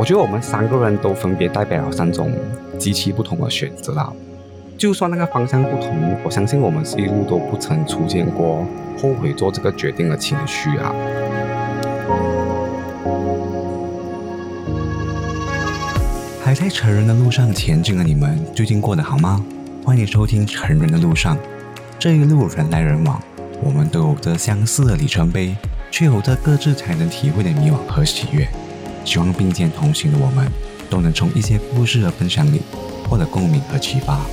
我觉得我们三个人都分别代表了三种极其不同的选择啦。就算那个方向不同，我相信我们是一路都不曾出现过后悔做这个决定的情绪啊。还在成人的路上前进的你们，最近过得好吗？欢迎收听《成人的路上》，这一路人来人往，我们都有着相似的里程碑，却有着各自才能体会的迷惘和喜悦。希望并肩同行的我们，都能从一些故事的分享里获得共鸣和启发。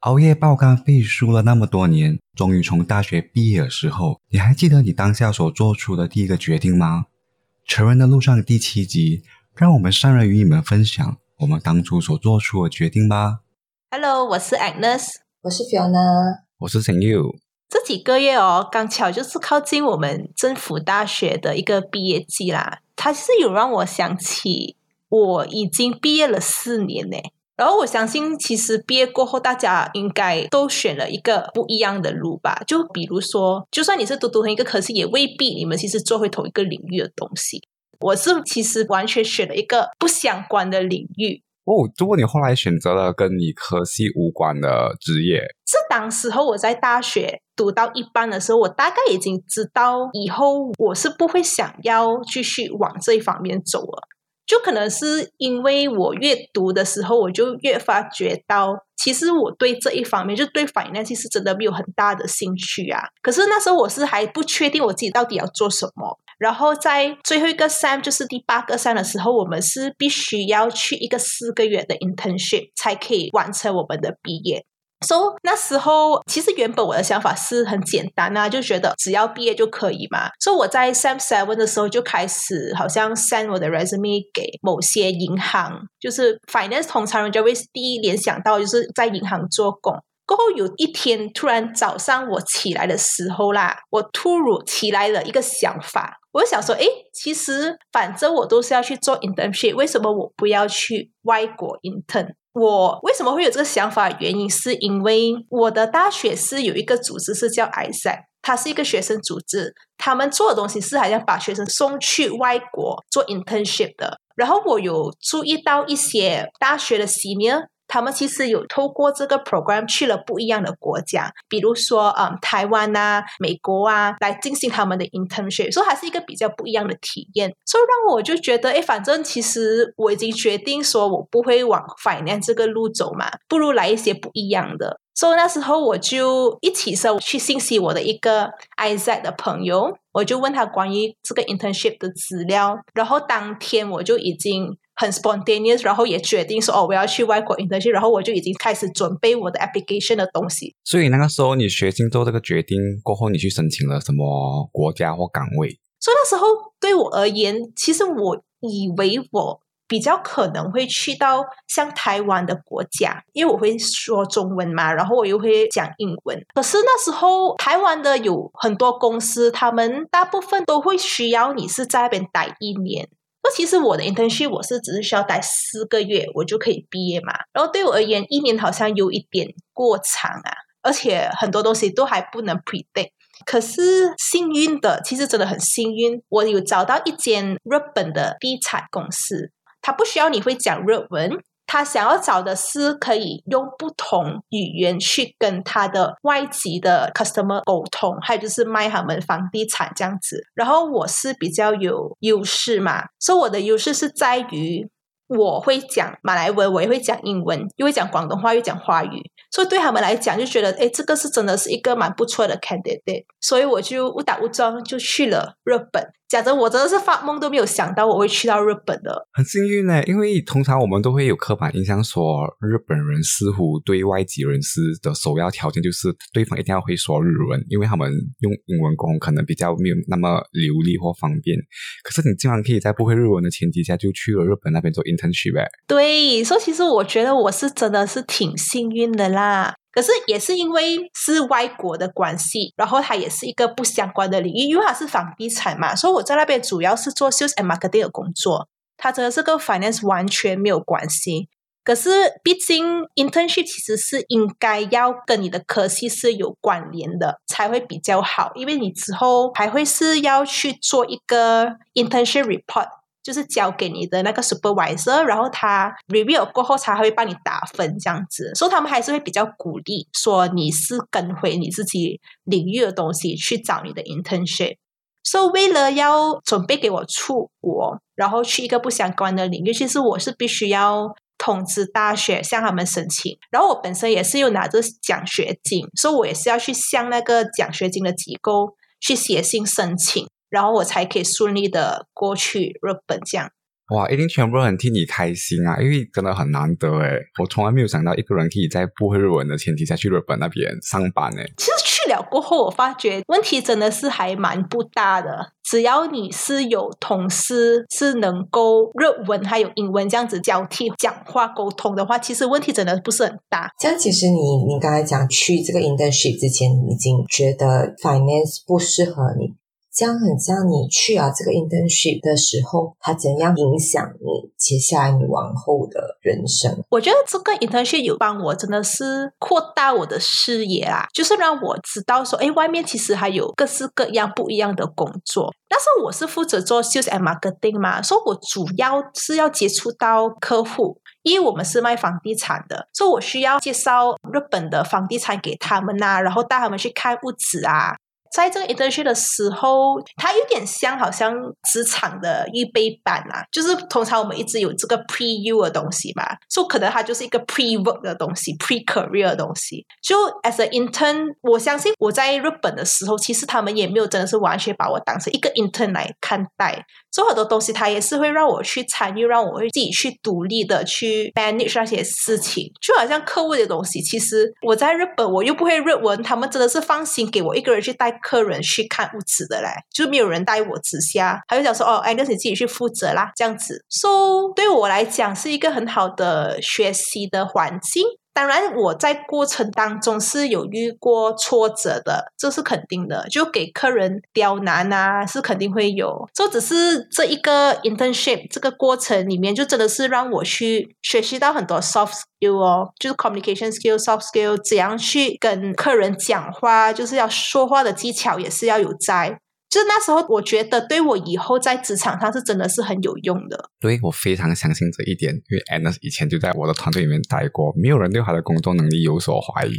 熬夜爆肝背书了那么多年，终于从大学毕业的时候，你还记得你当下所做出的第一个决定吗？成人的路上第七集，让我们上来与你们分享我们当初所做出的决定吧。Hello，我是 Agnes，我是 Fiona，我是陈佑。这几个月哦，刚巧就是靠近我们政府大学的一个毕业季啦。它是有让我想起我已经毕业了四年呢。然后我相信，其实毕业过后，大家应该都选了一个不一样的路吧。就比如说，就算你是读同一个科系，也未必你们其实做回同一个领域的东西。我是其实完全选了一个不相关的领域。哦，如果你后来选择了跟你科系无关的职业，是当时候我在大学读到一半的时候，我大概已经知道以后我是不会想要继续往这一方面走了。就可能是因为我越读的时候，我就越发觉到，其实我对这一方面，就对反应呢，其实真的没有很大的兴趣啊。可是那时候我是还不确定我自己到底要做什么。然后在最后一个 sem，就是第八个 sem 的时候，我们是必须要去一个四个月的 internship 才可以完成我们的毕业。So 那时候其实原本我的想法是很简单啊，就觉得只要毕业就可以嘛。所以我在 sem seven 的时候就开始好像 send 我的 resume 给某些银行，就是 finance 通常人就会第一联想到就是在银行做工。过后有一天突然早上我起来的时候啦，我突如起来了一个想法。我就想说，哎，其实反正我都是要去做 internship，为什么我不要去外国 intern？我为什么会有这个想法？原因是因为我的大学是有一个组织是叫 Isaac，它是一个学生组织，他们做的东西是好像把学生送去外国做 internship 的。然后我有注意到一些大学的 senior。他们其实有透过这个 program 去了不一样的国家，比如说，嗯，台湾啊、美国啊，来进行他们的 internship，所以还是一个比较不一样的体验。所以让我就觉得，哎，反正其实我已经决定说我不会往 finance 这个路走嘛，不如来一些不一样的。所以那时候我就一起身去信息我的一个 IZ 的朋友，我就问他关于这个 internship 的资料，然后当天我就已经。很 spontaneous，然后也决定说哦，我要去外国 internship，然后我就已经开始准备我的 application 的东西。所以那个时候你决心做这个决定过后，你去申请了什么国家或岗位？所以那时候对我而言，其实我以为我比较可能会去到像台湾的国家，因为我会说中文嘛，然后我又会讲英文。可是那时候台湾的有很多公司，他们大部分都会需要你是在那边待一年。那其实我的 internship 我是只是需要待四个月，我就可以毕业嘛。然后对我而言，一年好像有一点过长啊，而且很多东西都还不能 predict。可是幸运的，其实真的很幸运，我有找到一间日本的地产公司，它不需要你会讲日文。他想要找的是可以用不同语言去跟他的外籍的 customer 沟通，还有就是卖他们房地产这样子。然后我是比较有优势嘛，所以我的优势是在于我会讲马来文，我也会讲英文，又会讲广东话，又讲华语，所以对他们来讲就觉得，哎，这个是真的是一个蛮不错的 candidate，所以我就误打误撞就去了日本。讲真，我真的是发梦都没有想到我会去到日本的，很幸运呢。因为通常我们都会有刻板印象，说日本人似乎对外籍人士的首要条件就是对方一定要会说日文，因为他们用英文沟通可能比较没有那么流利或方便。可是你竟然可以在不会日文的前提下就去了日本那边做英 internship，对，所以其实我觉得我是真的是挺幸运的啦。可是也是因为是外国的关系，然后它也是一个不相关的领域，因为它是房地产嘛，所以我在那边主要是做 sales and marketing 的工作，它真的是跟 finance 完全没有关系。可是毕竟 internship 其实是应该要跟你的科系是有关联的，才会比较好，因为你之后还会是要去做一个 internship report。就是交给你的那个 supervisor，然后他 review 过后才会帮你打分这样子，所以他们还是会比较鼓励说你是跟回你自己领域的东西去找你的 internship。所以为了要准备给我出国，然后去一个不相关的领域，其实我是必须要通知大学向他们申请。然后我本身也是有拿着奖学金，所以我也是要去向那个奖学金的机构去写信申请，然后我才可以顺利的过去日本这样。哇，一定全部人替你开心啊！因为真的很难得诶，我从来没有想到一个人可以在不会日文的前提下去日本那边上班诶。其实去了过后，我发觉问题真的是还蛮不大的。只要你是有同事是能够日文还有英文这样子交替讲话沟通的话，其实问题真的不是很大。这样，其实你你刚才讲去这个 internship 之前，已经觉得 finance 不适合你。这样很像你去啊这个 internship 的时候，它怎样影响你接下来你往后的人生？我觉得这个 internship 有帮我真的是扩大我的视野啊，就是让我知道说，哎，外面其实还有各式各样不一样的工作。但是我是负责做 sales and marketing 嘛，所以我主要是要接触到客户，因为我们是卖房地产的，所以我需要介绍日本的房地产给他们呐，然后带他们去看屋子啊。在这个 internship 的时候，它有点像好像职场的预备班啊，就是通常我们一直有这个 pre u 的东西嘛，所以可能它就是一个 pre work 的东西，pre career 的东西。就 as an intern，我相信我在日本的时候，其实他们也没有真的是完全把我当成一个 intern 来看待。所以很多东西，他也是会让我去参与，让我会自己去独立的去 manage 那些事情。就好像客户的东西，其实我在日本我又不会日文，他们真的是放心给我一个人去带客人去看屋子的嘞，就没有人带我之下，他就讲说哦，哎，那你自己去负责啦，这样子。So 对我来讲是一个很好的学习的环境。当然，我在过程当中是有遇过挫折的，这是肯定的。就给客人刁难啊，是肯定会有。这只是这一个 internship 这个过程里面，就真的是让我去学习到很多 soft skill 哦，就是 communication skill、soft skill，怎样去跟客人讲话，就是要说话的技巧也是要有在。就那时候，我觉得对我以后在职场上是真的是很有用的。对我非常相信这一点，因为 Anna 以前就在我的团队里面待过，没有人对他的工作能力有所怀疑。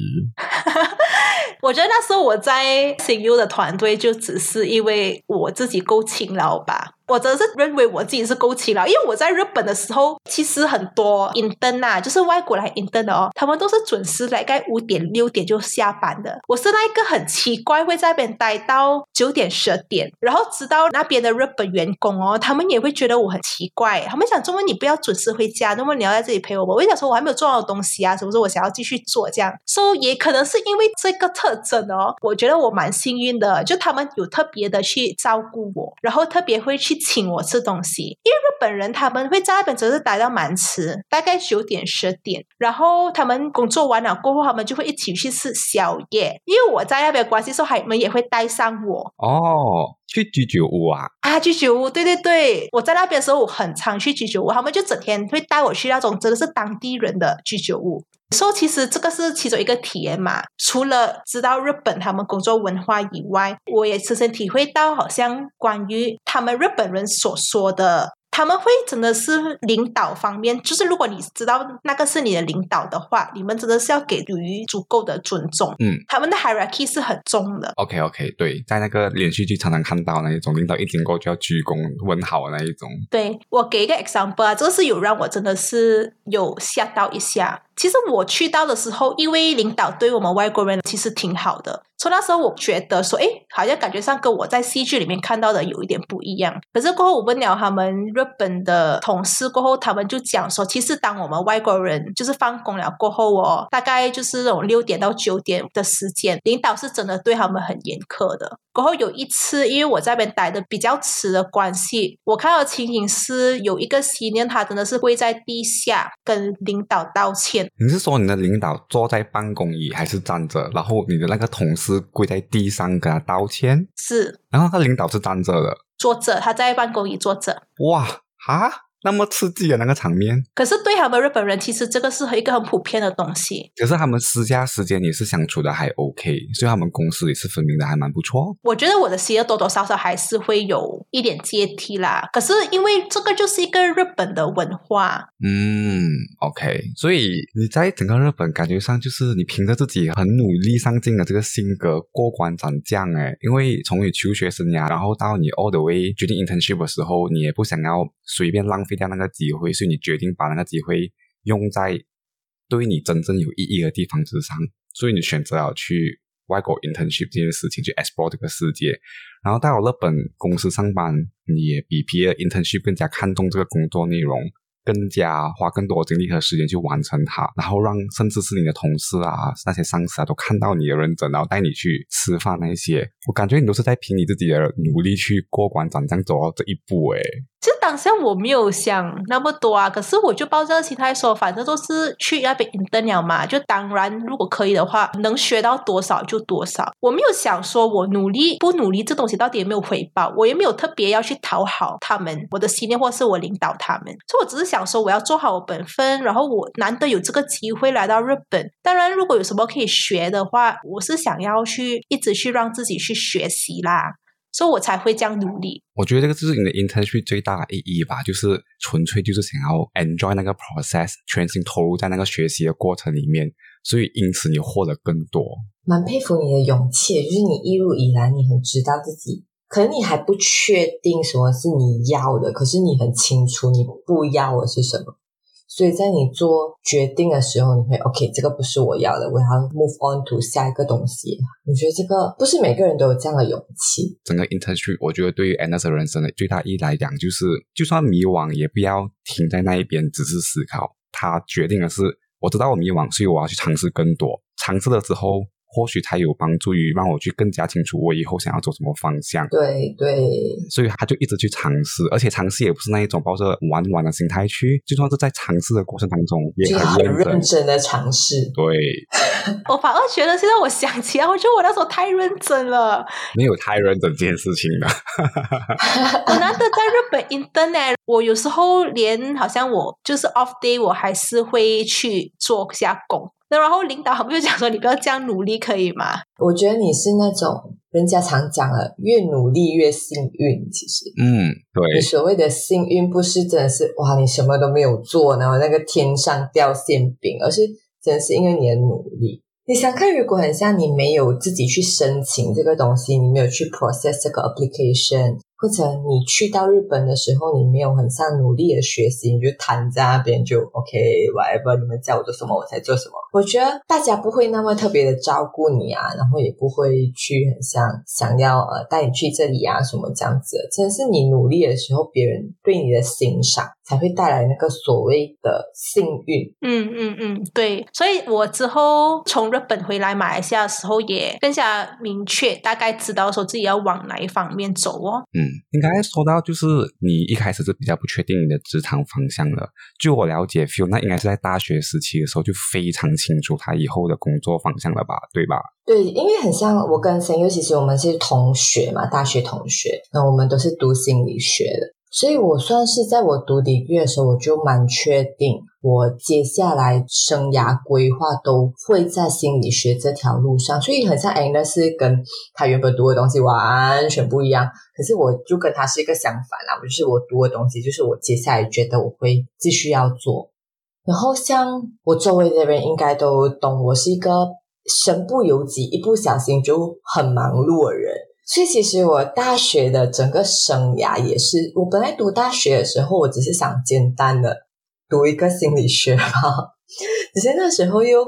我觉得那时候我在 CU 的团队，就只是因为我自己够勤劳吧。我真的是认为我自己是够勤劳，因为我在日本的时候，其实很多 intern 啊，就是外国来 intern 的哦，他们都是准时来，该五点六点就下班的。我是那一个很奇怪，会在那边待到九点十点，然后直到那边的日本员工哦，他们也会觉得我很奇怪，他们想：，中文你不要准时回家，那么你要在这里陪我？我想说，我还没有做到东西啊，什么时候我想要继续做这样？所以也可能是因为这个特征哦，我觉得我蛮幸运的，就他们有特别的去照顾我，然后特别会去。请我吃东西，因为日本人他们会在那边只是待到蛮迟，大概九点十点，然后他们工作完了过后，他们就会一起去吃宵夜。因为我在那边关系时候，他们也会带上我。哦，去居酒屋啊？啊，居酒屋，对对对，我在那边的时候，我很常去居酒屋，他们就整天会带我去那种真的是当地人的居酒屋。说其实这个是其中一个体验嘛，除了知道日本他们工作文化以外，我也深深体会到，好像关于他们日本人所说的。他们会真的是领导方面，就是如果你知道那个是你的领导的话，你们真的是要给予足够的尊重。嗯，他们的 hierarchy 是很重的。OK OK，对，在那个连续剧常常看到那一种领导一经过就要鞠躬问好的那一种。对我给一个 example 啊，这个是有让我真的是有吓到一下。其实我去到的时候，因为领导对我们外国人其实挺好的。从那时候我觉得说，哎，好像感觉上跟我在戏剧里面看到的有一点不一样。可是过后我问了他们日本的同事过后，他们就讲说，其实当我们外国人就是放工了过后哦，大概就是那种六点到九点的时间，领导是真的对他们很严苛的。过后有一次，因为我在那边待的比较迟的关系，我看到情形是有一个新人，他真的是跪在地下跟领导道歉。你是说你的领导坐在办公椅还是站着？然后你的那个同事跪在地上跟他道歉？是。然后他领导是站着的，坐着，他在办公椅坐着。哇哈！那么刺激的那个场面。可是对他们日本人，其实这个是一个很普遍的东西。可是他们私下时间也是相处的还 OK，所以他们公司也是分明的还蛮不错。我觉得我的企业多多少少还是会有一点阶梯啦。可是因为这个就是一个日本的文化，嗯，OK，所以你在整个日本感觉上就是你凭着自己很努力上进的这个性格过关斩将诶，因为从你求学生涯，然后到你 all the way 决定 internship 的时候，你也不想要随便浪费掉那个机会，所以你决定把那个机会用在对你真正有意义的地方之上，所以你选择了去外国 internship 这件事情去 explore 这个世界，然后到了日本公司上班，你也比别的 internship 更加看重这个工作内容。更加花更多精力和时间去完成它，然后让甚至是你的同事啊、那些上司啊都看到你的认真，然后带你去吃饭那些，我感觉你都是在凭你自己的努力去过关斩将走到这一步诶。其实当下我没有想那么多啊，可是我就抱着心态说，反正都是去那边 intern 了嘛，就当然如果可以的话，能学到多少就多少。我没有想说我努力不努力这东西到底有没有回报，我也没有特别要去讨好他们，我的信念或是我领导他们，所以我只是想说我要做好我本分，然后我难得有这个机会来到日本，当然如果有什么可以学的话，我是想要去一直去让自己去学习啦。所以我才会这样努力。我觉得这个就是你的 internship 最大的意义吧，就是纯粹就是想要 enjoy 那个 process，全心投入在那个学习的过程里面，所以因此你获得更多。蛮佩服你的勇气，就是你一路以来你很知道自己，可能你还不确定什么是你要的，可是你很清楚你不要的是什么。所以在你做决定的时候，你会 OK，这个不是我要的，我要 move on to 下一个东西。我觉得这个不是每个人都有这样的勇气。整个 internship，我觉得对于 Anna 人生的最大意义来讲，就是就算迷惘，也不要停在那一边，只是思考。他决定的是，我知道我迷惘，所以我要去尝试更多。尝试了之后。或许它有帮助于让我去更加清楚我以后想要走什么方向。对对，所以他就一直去尝试，而且尝试也不是那一种抱着玩玩的心态去，就算是在尝试的过程当中也很认真的尝试。对，我反而觉得现在我想起来，我觉得我那时候太认真了，没有太认真这件事情的。我难得在日本 internet，我有时候连好像我就是 off day，我还是会去做下工。那然后领导好没有讲说你不要这样努力可以吗？我觉得你是那种人家常讲的，越努力越幸运。其实，嗯，对，你所谓的幸运不是真的是哇，你什么都没有做，然后那个天上掉馅饼，而是真的是因为你的努力。你想看，如果很像你没有自己去申请这个东西，你没有去 process 这个 application。或者你去到日本的时候，你没有很像努力的学习，你就躺在那边就 OK，whatever，你们叫我做什么我才做什么。我觉得大家不会那么特别的照顾你啊，然后也不会去很像想要呃带你去这里啊什么这样子。真的是你努力的时候，别人对你的欣赏才会带来那个所谓的幸运。嗯嗯嗯，对。所以我之后从日本回来马来西亚的时候，也更加明确，大概知道说自己要往哪一方面走哦。嗯。应该说到就是你一开始是比较不确定你的职场方向的。据我了解，Phil 那应该是在大学时期的时候就非常清楚他以后的工作方向了吧？对吧？对，因为很像我跟森优，其是我们是同学嘛，大学同学。那我们都是读心理学的。所以我算是在我读底狱的时候，我就蛮确定，我接下来生涯规划都会在心理学这条路上。所以很像 Anna 是跟他原本读的东西完全不一样，可是我就跟他是一个相反啦。我就是我读的东西，就是我接下来觉得我会继续要做。然后像我周围的人应该都懂，我是一个身不由己，一不小心就很忙碌的人。所以其实我大学的整个生涯也是，我本来读大学的时候，我只是想简单的读一个心理学嘛，只是那时候又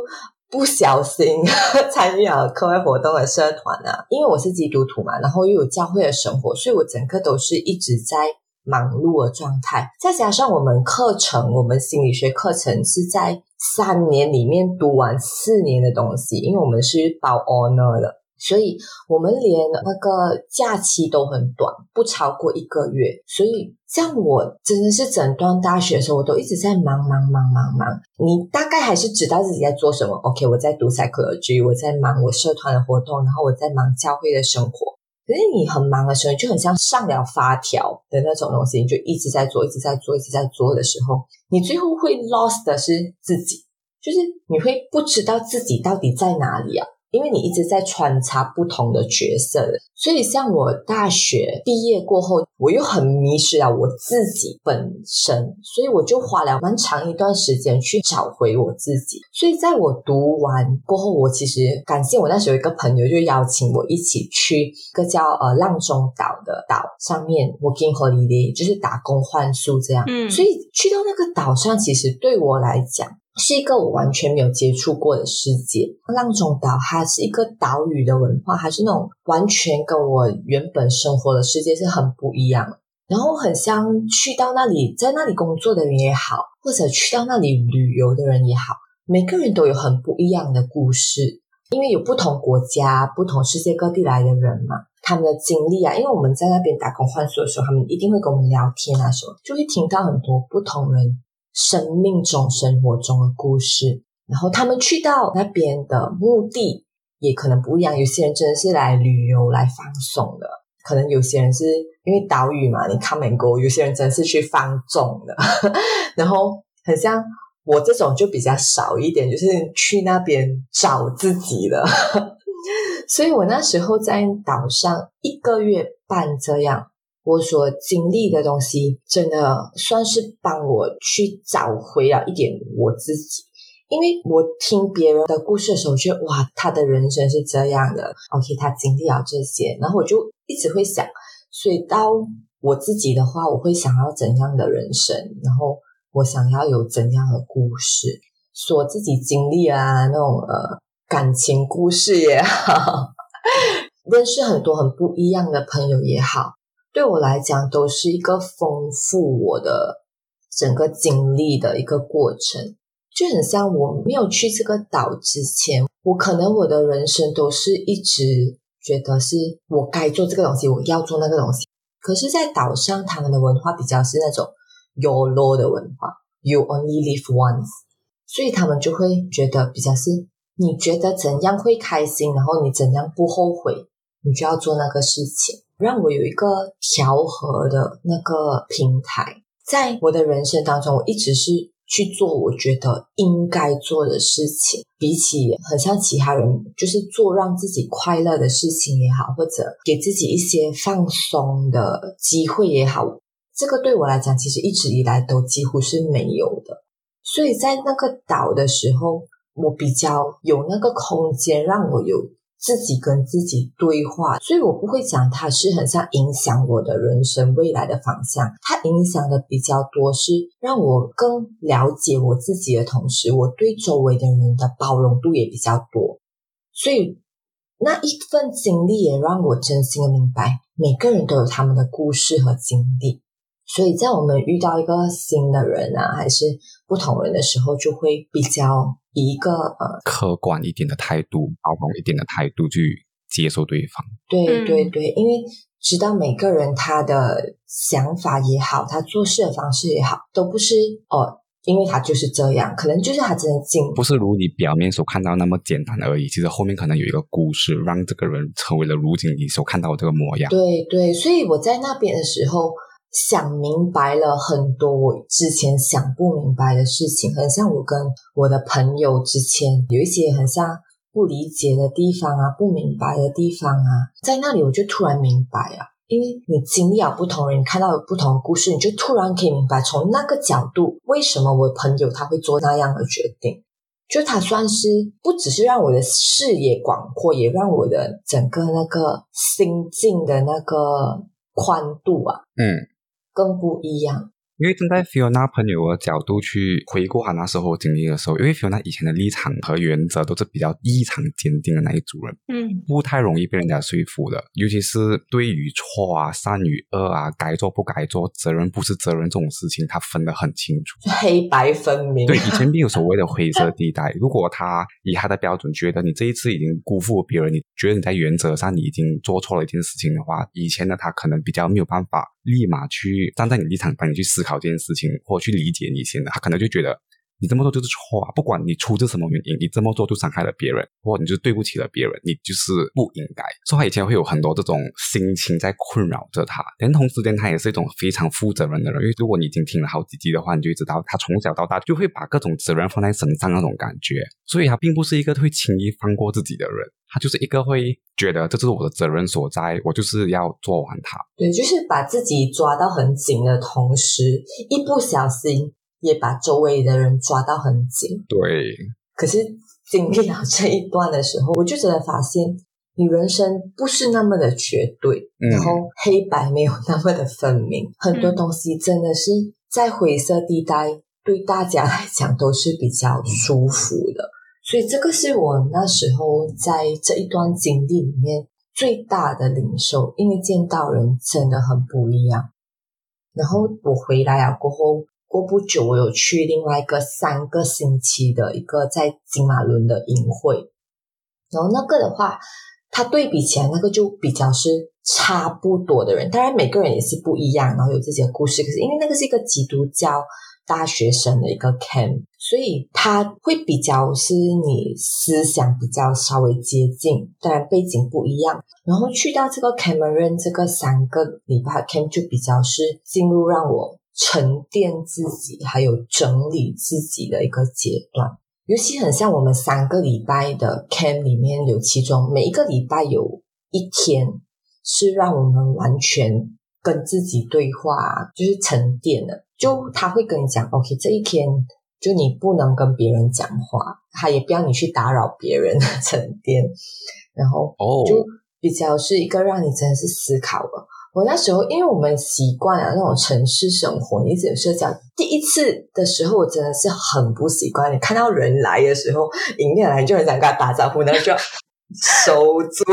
不小心 参与了课外活动的社团啊，因为我是基督徒嘛，然后又有教会的生活，所以我整个都是一直在忙碌的状态。再加上我们课程，我们心理学课程是在三年里面读完四年的东西，因为我们是包 honor 的。所以我们连那个假期都很短，不超过一个月。所以像我真的是整段大学的时候，我都一直在忙忙忙忙忙。你大概还是知道自己在做什么。OK，我在读 psychology，我在忙我社团的活动，然后我在忙教会的生活。可是你很忙的时候，就很像上了发条的那种东西，你就一直在做，一直在做，一直在做的时候，你最后会 lost 的是自己，就是你会不知道自己到底在哪里啊。因为你一直在穿插不同的角色，所以像我大学毕业过后，我又很迷失了我自己本身，所以我就花了蛮长一段时间去找回我自己。所以在我读完过后，我其实感谢我那时候一个朋友，就邀请我一起去一个叫呃浪中岛的岛上面，working holiday，就是打工换宿这样。嗯，所以去到那个岛上，其实对我来讲。是一个我完全没有接触过的世界。浪中岛它是一个岛屿的文化，还是那种完全跟我原本生活的世界是很不一样。然后很像去到那里，在那里工作的人也好，或者去到那里旅游的人也好，每个人都有很不一样的故事，因为有不同国家、不同世界各地来的人嘛，他们的经历啊。因为我们在那边打工换宿的时候，他们一定会跟我们聊天啊，什么就会听到很多不同人。生命中、生活中的故事，然后他们去到那边的目的也可能不一样。有些人真的是来旅游、来放松的，可能有些人是因为岛屿嘛，你 come and go。有些人真的是去放纵的，然后很像我这种就比较少一点，就是去那边找自己的。所以我那时候在岛上一个月半这样。我所经历的东西，真的算是帮我去找回了一点我自己。因为我听别人的故事的时候，觉得哇，他的人生是这样的，OK，他经历了这些，然后我就一直会想，所以到我自己的话，我会想要怎样的人生，然后我想要有怎样的故事，说自己经历啊，那种呃感情故事也好，认识很多很不一样的朋友也好。对我来讲，都是一个丰富我的整个经历的一个过程，就很像我没有去这个岛之前，我可能我的人生都是一直觉得是我该做这个东西，我要做那个东西。可是，在岛上，他们的文化比较是那种 “you law” 的文化，“you only live once”，所以他们就会觉得比较是你觉得怎样会开心，然后你怎样不后悔，你就要做那个事情。让我有一个调和的那个平台，在我的人生当中，我一直是去做我觉得应该做的事情。比起很像其他人，就是做让自己快乐的事情也好，或者给自己一些放松的机会也好，这个对我来讲，其实一直以来都几乎是没有的。所以在那个岛的时候，我比较有那个空间，让我有。自己跟自己对话，所以我不会讲它是很像影响我的人生未来的方向。它影响的比较多是让我更了解我自己的同时，我对周围的人的包容度也比较多。所以那一份经历也让我真心的明白，每个人都有他们的故事和经历。所以在我们遇到一个新的人啊，还是不同人的时候，就会比较。以一个呃客观一点的态度、包容一点的态度去接受对方。对对对，因为知道每个人他的想法也好，他做事的方式也好，都不是哦，因为他就是这样，可能就是他真的进，不是如你表面所看到那么简单而已。其实后面可能有一个故事，让这个人成为了如今你所看到的这个模样。对对，所以我在那边的时候。想明白了很多我之前想不明白的事情，很像我跟我的朋友之前有一些很像不理解的地方啊，不明白的地方啊，在那里我就突然明白啊，因为你经历了不同人，看到不同的故事，你就突然可以明白从那个角度，为什么我朋友他会做那样的决定，就他算是不只是让我的视野广阔，也让我的整个那个心境的那个宽度啊，嗯。更不一样，因为站在 Fiona 朋友的角度去回顾他那时候经历的时候，因为 Fiona 以前的立场和原则都是比较异常坚定的那一组人，嗯，不太容易被人家说服的，尤其是对与错啊、善与恶啊、该做不该做、责任不是责任这种事情，他分得很清楚，黑白分明。对，以前 没有所谓的灰色地带。如果他以他的标准觉得你这一次已经辜负了别人，你觉得你在原则上你已经做错了一件事情的话，以前的他可能比较没有办法。立马去站在你立场，帮你去思考这件事情，或去理解你现在，他可能就觉得你这么做就是错啊！不管你出自什么原因，你这么做就伤害了别人，或你就对不起了别人，你就是不应该。所以他以前会有很多这种心情在困扰着他。但同时间，他也是一种非常负责任的人。因为如果你已经听了好几集的话，你就知道他从小到大就会把各种责任放在身上那种感觉。所以他并不是一个会轻易放过自己的人，他就是一个会觉得这就是我的责任所在，我就是要做完它。对，就是把自己抓到很紧的同时，一不小心。也把周围的人抓到很紧。对。可是经历了这一段的时候，我就真的发现，你人生不是那么的绝对，然后黑白没有那么的分明，很多东西真的是在灰色地带，对大家来讲都是比较舒服的。所以这个是我那时候在这一段经历里面最大的领受，因为见到人真的很不一样。然后我回来了过后。过不久，我有去另外一个三个星期的一个在金马伦的营会，然后那个的话，它对比起来，那个就比较是差不多的人。当然，每个人也是不一样，然后有自己的故事。可是因为那个是一个基督教大学生的一个 camp，所以他会比较是你思想比较稍微接近，当然背景不一样。然后去到这个 Cameron 这个三个礼拜 camp 就比较是进入让我。沉淀自己，还有整理自己的一个阶段，尤其很像我们三个礼拜的 camp 里面有其中每一个礼拜有一天是让我们完全跟自己对话，就是沉淀的。就他会跟你讲，OK，这一天就你不能跟别人讲话，他也不要你去打扰别人的沉淀，然后就比较是一个让你真的是思考了。我那时候，因为我们习惯了那种城市生活，一直有社交。第一次的时候，我真的是很不习惯。你看到人来的时候，迎面来你就很想跟他打招呼，然后就收住，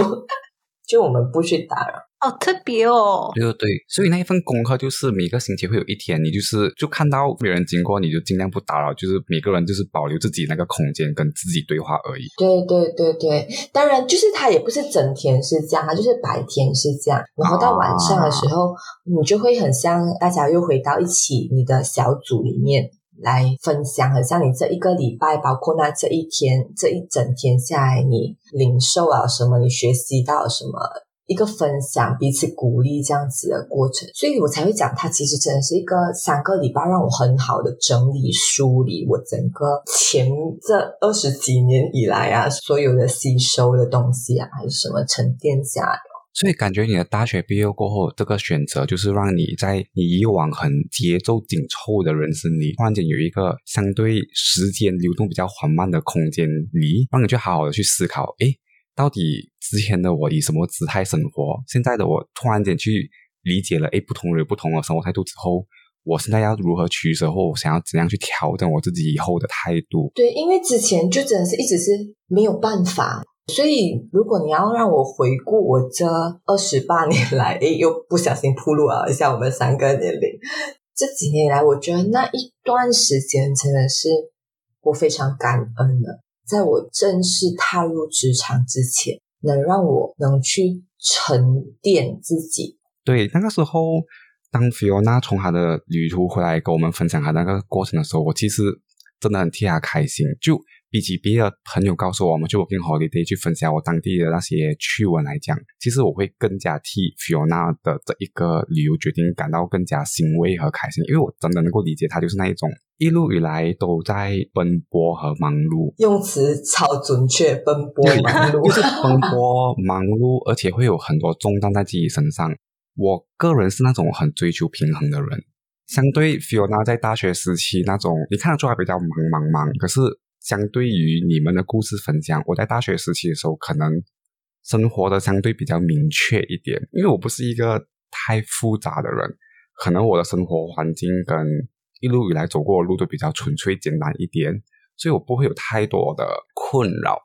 就我们不去打扰。好特别哦！对对对，所以那一份功课就是每个星期会有一天，你就是就看到别人经过，你就尽量不打扰，就是每个人就是保留自己那个空间跟自己对话而已。对对对对，当然就是他也不是整天是这样，他就是白天是这样，然后到晚上的时候，你就会很像大家又回到一起，你的小组里面来分享，很像你这一个礼拜，包括那这一天这一整天下来，你领受了什么，你学习到什么。一个分享，彼此鼓励这样子的过程，所以我才会讲，它其实真的是一个三个礼拜让我很好的整理梳理我整个前这二十几年以来啊，所有的吸收的东西啊，还是什么沉淀下来。所以感觉你的大学毕业过后，这个选择就是让你在你以往很节奏紧凑的人生里，突然间有一个相对时间流动比较缓慢的空间里，让你去好好的去思考，诶。到底之前的我以什么姿态生活？现在的我突然间去理解了，哎，不同人不同的生活态度之后，我现在要如何取舍，或我想要怎样去调整我自己以后的态度？对，因为之前就真的是一直是没有办法，所以如果你要让我回顾我这二十八 年来，哎，又不小心铺路了一下我们三个年龄，这几年来，我觉得那一段时间真的是我非常感恩的。在我正式踏入职场之前，能让我能去沉淀自己。对，那个时候，当 Fiona 从他的旅途回来跟我们分享她那个过程的时候，我其实真的很替她开心。就比起别的朋友告诉我们，就我跟 Holiday 去分享我当地的那些趣闻来讲，其实我会更加替 Fiona 的这一个旅游决定感到更加欣慰和开心，因为我真的能够理解他就是那一种。一路以来都在奔波和忙碌，用词超准确，奔波忙碌，就是奔波忙碌，而且会有很多重担在自己身上。我个人是那种很追求平衡的人，相对 Fiona 在大学时期那种，你看得出来比较忙忙忙，可是相对于你们的故事分享，我在大学时期的时候，可能生活的相对比较明确一点，因为我不是一个太复杂的人，可能我的生活环境跟。一路以来走过的路都比较纯粹简单一点，所以我不会有太多的困扰。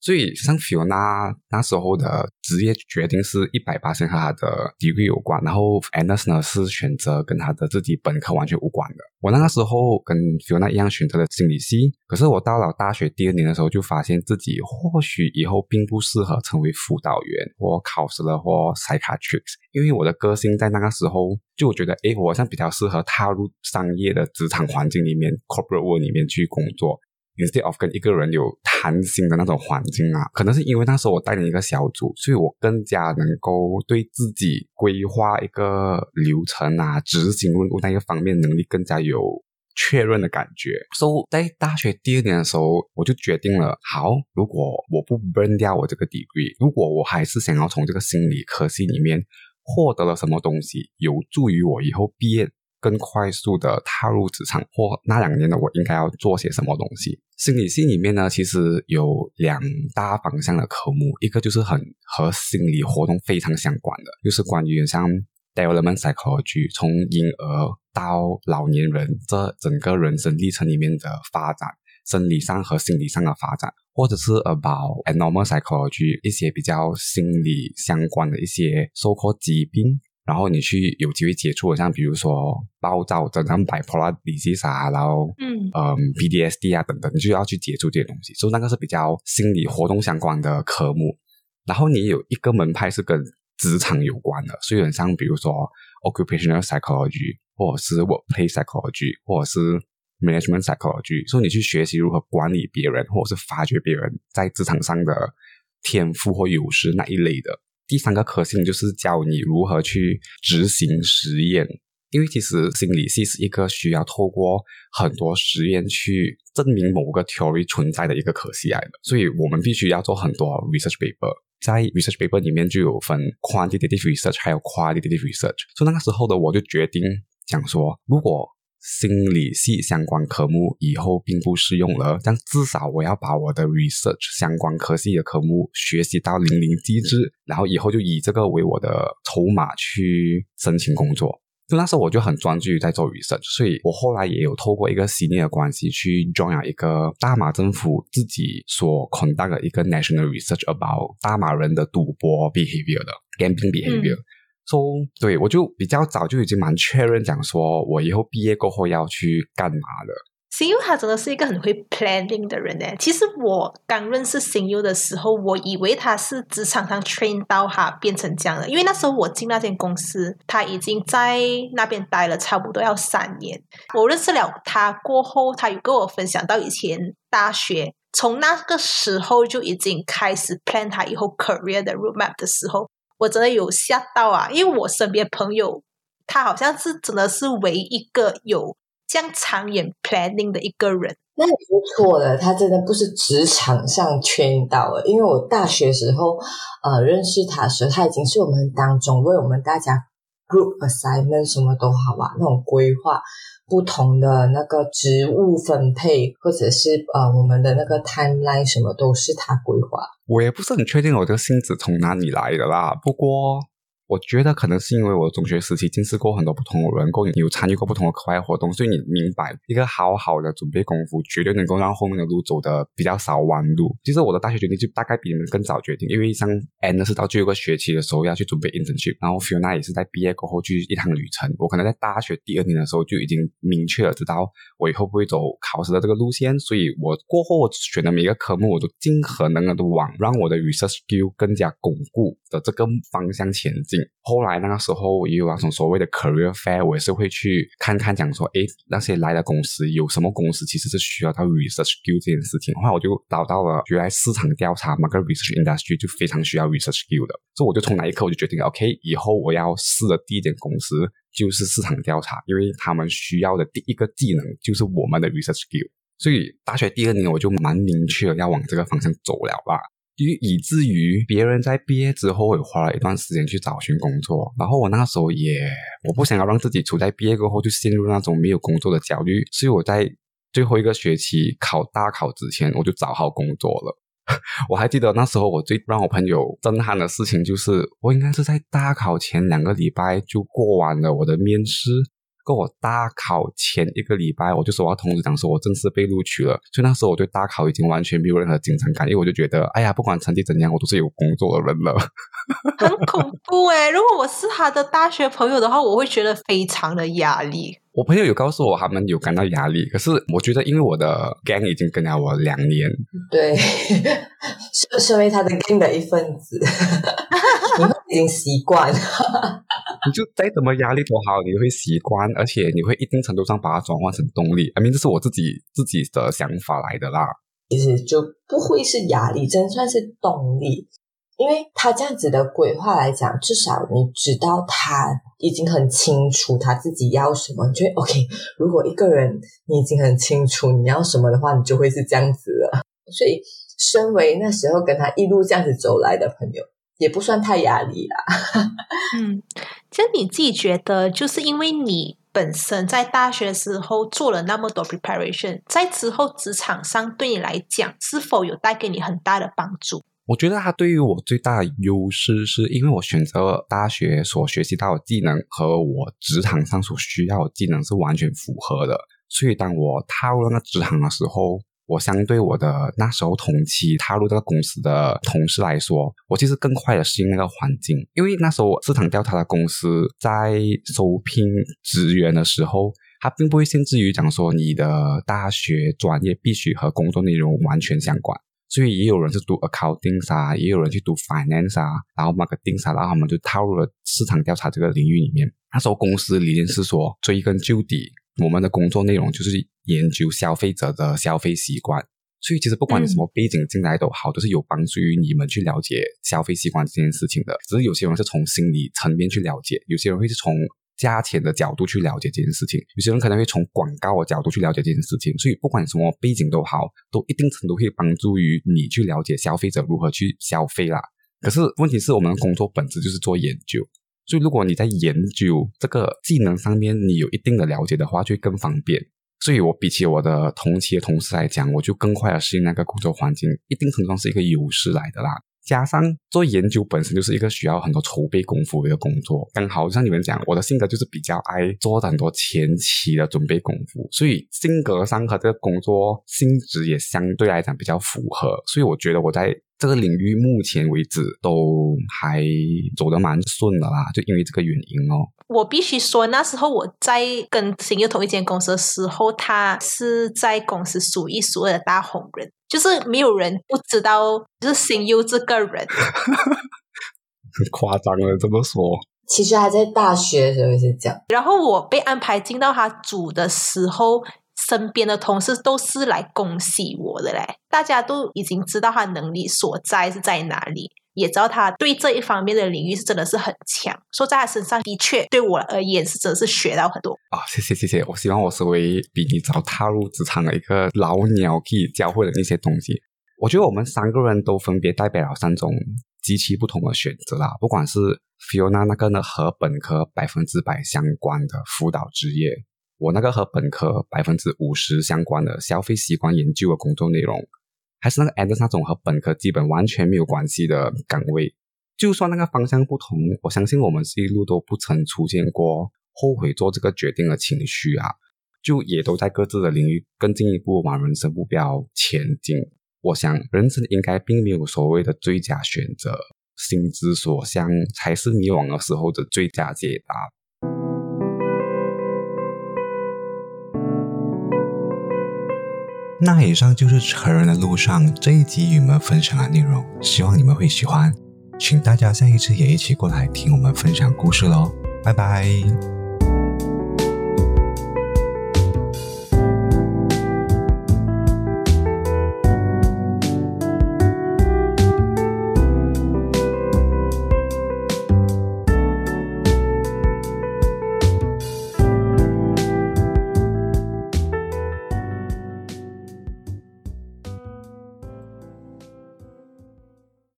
所以像 Fiona 那时候的职业决定是一百八十和他的 degree 有关，然后 Anus 呢是选择跟他的自己本科完全无关的。我那个时候跟 Fiona 一样选择了心理系，可是我到了大学第二年的时候，就发现自己或许以后并不适合成为辅导员或考试了或 psychiatrist，因为我的个性在那个时候就觉得，诶，我好像比较适合踏入商业的职场环境里面 corporate world 里面去工作。Instead of 跟一个人有谈心的那种环境啊，可能是因为那时候我带领一个小组，所以我更加能够对自己规划一个流程啊、执行任务那一个方面能力更加有确认的感觉。所以在大学第二年的时候，我就决定了，好，如果我不 burn 掉我这个 degree，如果我还是想要从这个心理科系里面获得了什么东西，有助于我以后毕业。更快速的踏入职场，或那两年的，我应该要做些什么东西？心理系里面呢，其实有两大方向的科目，一个就是很和心理活动非常相关的，就是关于像 development psychology，从婴儿到老年人这整个人生历程里面的发展，生理上和心理上的发展，或者是 about abnormal psychology，一些比较心理相关的一些受过疾病。然后你去有机会接触，像比如说暴躁症、像 bipolar disease 啊，然后嗯嗯 PDSD 啊等等，你就要去接触这些东西。所以那个是比较心理活动相关的科目。然后你有一个门派是跟职场有关的，所以很像比如说 occupational psychology，或者是 workplace psychology，或者是 management psychology。所以你去学习如何管理别人，或者是发掘别人在职场上的天赋或优势那一类的。第三个可信就是教你如何去执行实验，因为其实心理系是一个需要透过很多实验去证明某个 theory 存在的一个科系来的，所以我们必须要做很多 research paper，在 research paper 里面就有分 quantitative research 还有 qualitative research，所以那个时候的我就决定讲说，如果心理系相关科目以后并不适用了，但至少我要把我的 research 相关科系的科目学习到淋漓尽致，然后以后就以这个为我的筹码去申请工作。就那时候我就很专注于在做 research，所以我后来也有透过一个系列的关系去 join 了一个大马政府自己所款办的一个 national research about 大马人的赌博 behavior 的 gambling behavior。说对，我就比较早就已经蛮确认讲说，我以后毕业过后要去干嘛了。新优他真的是一个很会 planning 的人呢。其实我刚认识新优的时候，我以为他是职场上 train 到他变成这样的，因为那时候我进那间公司，他已经在那边待了差不多要三年。我认识了他过后，他有跟我分享到以前大学从那个时候就已经开始 plan 他以后 career 的 roadmap 的时候。我真的有吓到啊！因为我身边朋友，他好像是真的是唯一一个有这样长远 planning 的一个人。那也不错了，他真的不是职场上圈到了。因为我大学时候呃认识他时，他已经是我们当中为我们大家 group assignment 什么都好啊那种规划。不同的那个职务分配，或者是呃，我们的那个 timeline 什么都是他规划。我也不是很确定我这个性子从哪里来的啦，不过。我觉得可能是因为我中学时期见识过很多不同的人，够有参与过不同的课外活动，所以你明白一个好好的准备功夫，绝对能够让后面的路走得比较少弯路。其实我的大学决定就大概比你们更早决定，因为像 Anne 是到最后一个学期的时候要去准备 internship，然后 Fiona 也是在毕业过后去一趟旅程。我可能在大学第二年的时候就已经明确了知道我以后不会走考试的这个路线，所以我过后我选的每一个科目我都尽可能的往让我的 research skill 更加巩固的这个方向前进。后来那个时候也有那种所谓的 career fair，我也是会去看看，讲说，诶，那些来的公司有什么公司其实是需要到 research skill 这件事情。后来我就找到了，原来市场调查嘛，跟 research industry 就非常需要 research skill 的。所以我就从那一刻我就决定，OK，以后我要试的第一间公司就是市场调查，因为他们需要的第一个技能就是我们的 research skill。所以大学第二年我就蛮明确要往这个方向走了吧。以以至于别人在毕业之后，也花了一段时间去找寻工作。然后我那时候也，我不想要让自己处在毕业过后就陷入那种没有工作的焦虑，所以我在最后一个学期考大考之前，我就找好工作了。我还记得那时候我最让我朋友震撼的事情，就是我应该是在大考前两个礼拜就过完了我的面试。跟我大考前一个礼拜，我就说我要通知讲说我正式被录取了。所以那时候我对大考已经完全没有任何紧张感，因为我就觉得，哎呀，不管成绩怎样，我都是有工作的人了。很恐怖哎！如果我是他的大学朋友的话，我会觉得非常的压力。我朋友有告诉我，他们有感到压力，可是我觉得，因为我的 gang 已经跟了我两年，对，身身为他的 gang 的一份子，已经习惯。你就再怎么压力多好，你会习惯，而且你会一定程度上把它转换成动力。I mean，这是我自己自己的想法来的啦。其实就不会是压力，真算是动力。因为他这样子的规划来讲，至少你知道他已经很清楚他自己要什么。你觉得 OK？如果一个人你已经很清楚你要什么的话，你就会是这样子了。所以，身为那时候跟他一路这样子走来的朋友，也不算太压力啦。嗯，就你自己觉得，就是因为你本身在大学的时候做了那么多 preparation，在之后职场上对你来讲，是否有带给你很大的帮助？我觉得它对于我最大的优势，是因为我选择了大学所学习到的技能和我职场上所需要的技能是完全符合的。所以当我踏入那职场的时候，我相对我的那时候同期踏入这个公司的同事来说，我其实更快的适应那个环境。因为那时候市场调查的公司在收聘职员的时候，它并不会限制于讲说你的大学专业必须和工作内容完全相关。所以也有人是读 accounting 啊，也有人去读 finance 啊，然后 marketing 啊，然后他们就踏入了市场调查这个领域里面。那时候公司理念是说，追根究底，我们的工作内容就是研究消费者的消费习惯。所以其实不管你什么背景进来都好，都是有帮助于你们去了解消费习惯这件事情的。只是有些人是从心理层面去了解，有些人会是从。价钱的角度去了解这件事情，有些人可能会从广告的角度去了解这件事情，所以不管什么背景都好，都一定程度会帮助于你去了解消费者如何去消费啦。可是问题是我们的工作本质就是做研究，所以如果你在研究这个技能上面你有一定的了解的话，就会更方便。所以我比起我的同期的同事来讲，我就更快的适应那个工作环境，一定程度上是一个优势来的啦。加上做研究本身就是一个需要很多筹备功夫的一个工作，刚好像你们讲，我的性格就是比较爱做很多前期的准备功夫，所以性格上和这个工作性质也相对来讲比较符合，所以我觉得我在这个领域目前为止都还走得蛮顺的啦，就因为这个原因哦。我必须说，那时候我在跟新佑同一间公司的时候，他是在公司数一数二的大红人。就是没有人不知道，就是新优这个人，很 夸张了这么说。其实还在大学的时候是这样。然后我被安排进到他组的时候，身边的同事都是来恭喜我的嘞，大家都已经知道他能力所在是在哪里。也知道他对这一方面的领域是真的是很强，说在他身上的确对我而言是真的是学到很多啊！谢谢谢谢，我希望我是为比你早踏入职场的一个老鸟，可以教会的那些东西。我觉得我们三个人都分别代表了三种极其不同的选择啦，不管是 Fiona 那个呢和本科百分之百相关的辅导职业，我那个和本科百分之五十相关的消费习惯研究的工作内容。还是那个 Anders 那种和本科基本完全没有关系的岗位，就算那个方向不同，我相信我们是一路都不曾出现过后悔做这个决定的情绪啊，就也都在各自的领域更进一步往人生目标前进。我想，人生应该并没有所谓的最佳选择，心之所向才是迷惘的时候的最佳解答。那以上就是成人的路上这一集与你们分享的内容，希望你们会喜欢，请大家下一次也一起过来听我们分享故事喽，拜拜。